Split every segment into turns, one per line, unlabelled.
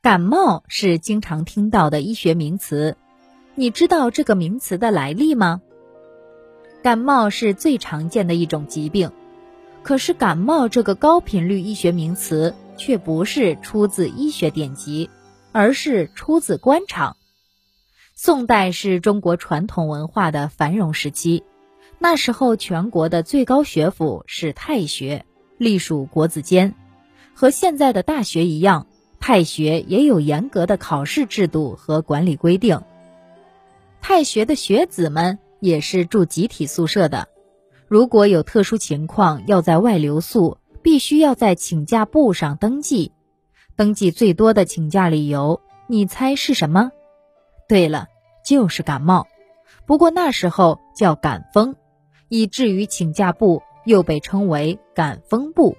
感冒是经常听到的医学名词，你知道这个名词的来历吗？感冒是最常见的一种疾病，可是感冒这个高频率医学名词却不是出自医学典籍，而是出自官场。宋代是中国传统文化的繁荣时期，那时候全国的最高学府是太学，隶属国子监，和现在的大学一样。太学也有严格的考试制度和管理规定。太学的学子们也是住集体宿舍的，如果有特殊情况要在外留宿，必须要在请假簿上登记。登记最多的请假理由，你猜是什么？对了，就是感冒。不过那时候叫感风，以至于请假簿又被称为感风簿。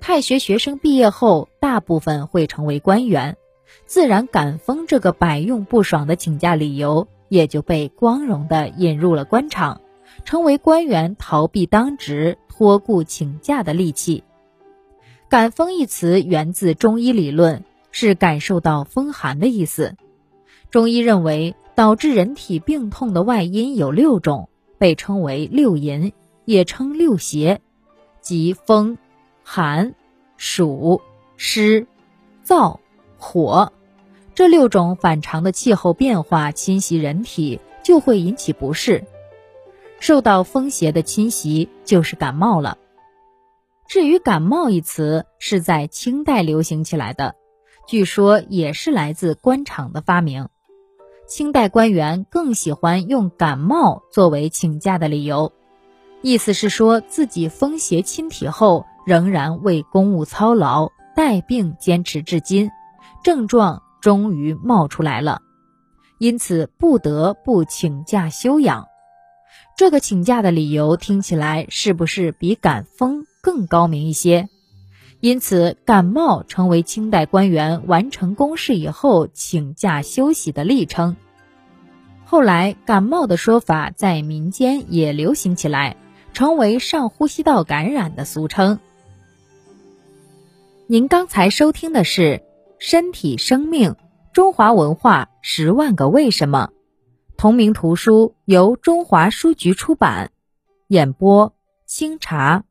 太学学生毕业后，大部分会成为官员，自然感风这个百用不爽的请假理由也就被光荣地引入了官场，成为官员逃避当职、托孤请假的利器。感风一词源自中医理论，是感受到风寒的意思。中医认为，导致人体病痛的外因有六种，被称为六淫，也称六邪，即风。寒、暑、湿、燥、火，这六种反常的气候变化侵袭人体，就会引起不适。受到风邪的侵袭，就是感冒了。至于“感冒”一词，是在清代流行起来的，据说也是来自官场的发明。清代官员更喜欢用感冒作为请假的理由，意思是说自己风邪侵体后。仍然为公务操劳，带病坚持至今，症状终于冒出来了，因此不得不请假休养。这个请假的理由听起来是不是比感风更高明一些？因此，感冒成为清代官员完成公事以后请假休息的例称。后来，感冒的说法在民间也流行起来，成为上呼吸道感染的俗称。您刚才收听的是《身体生命：中华文化十万个为什么》，同名图书由中华书局出版，演播清茶。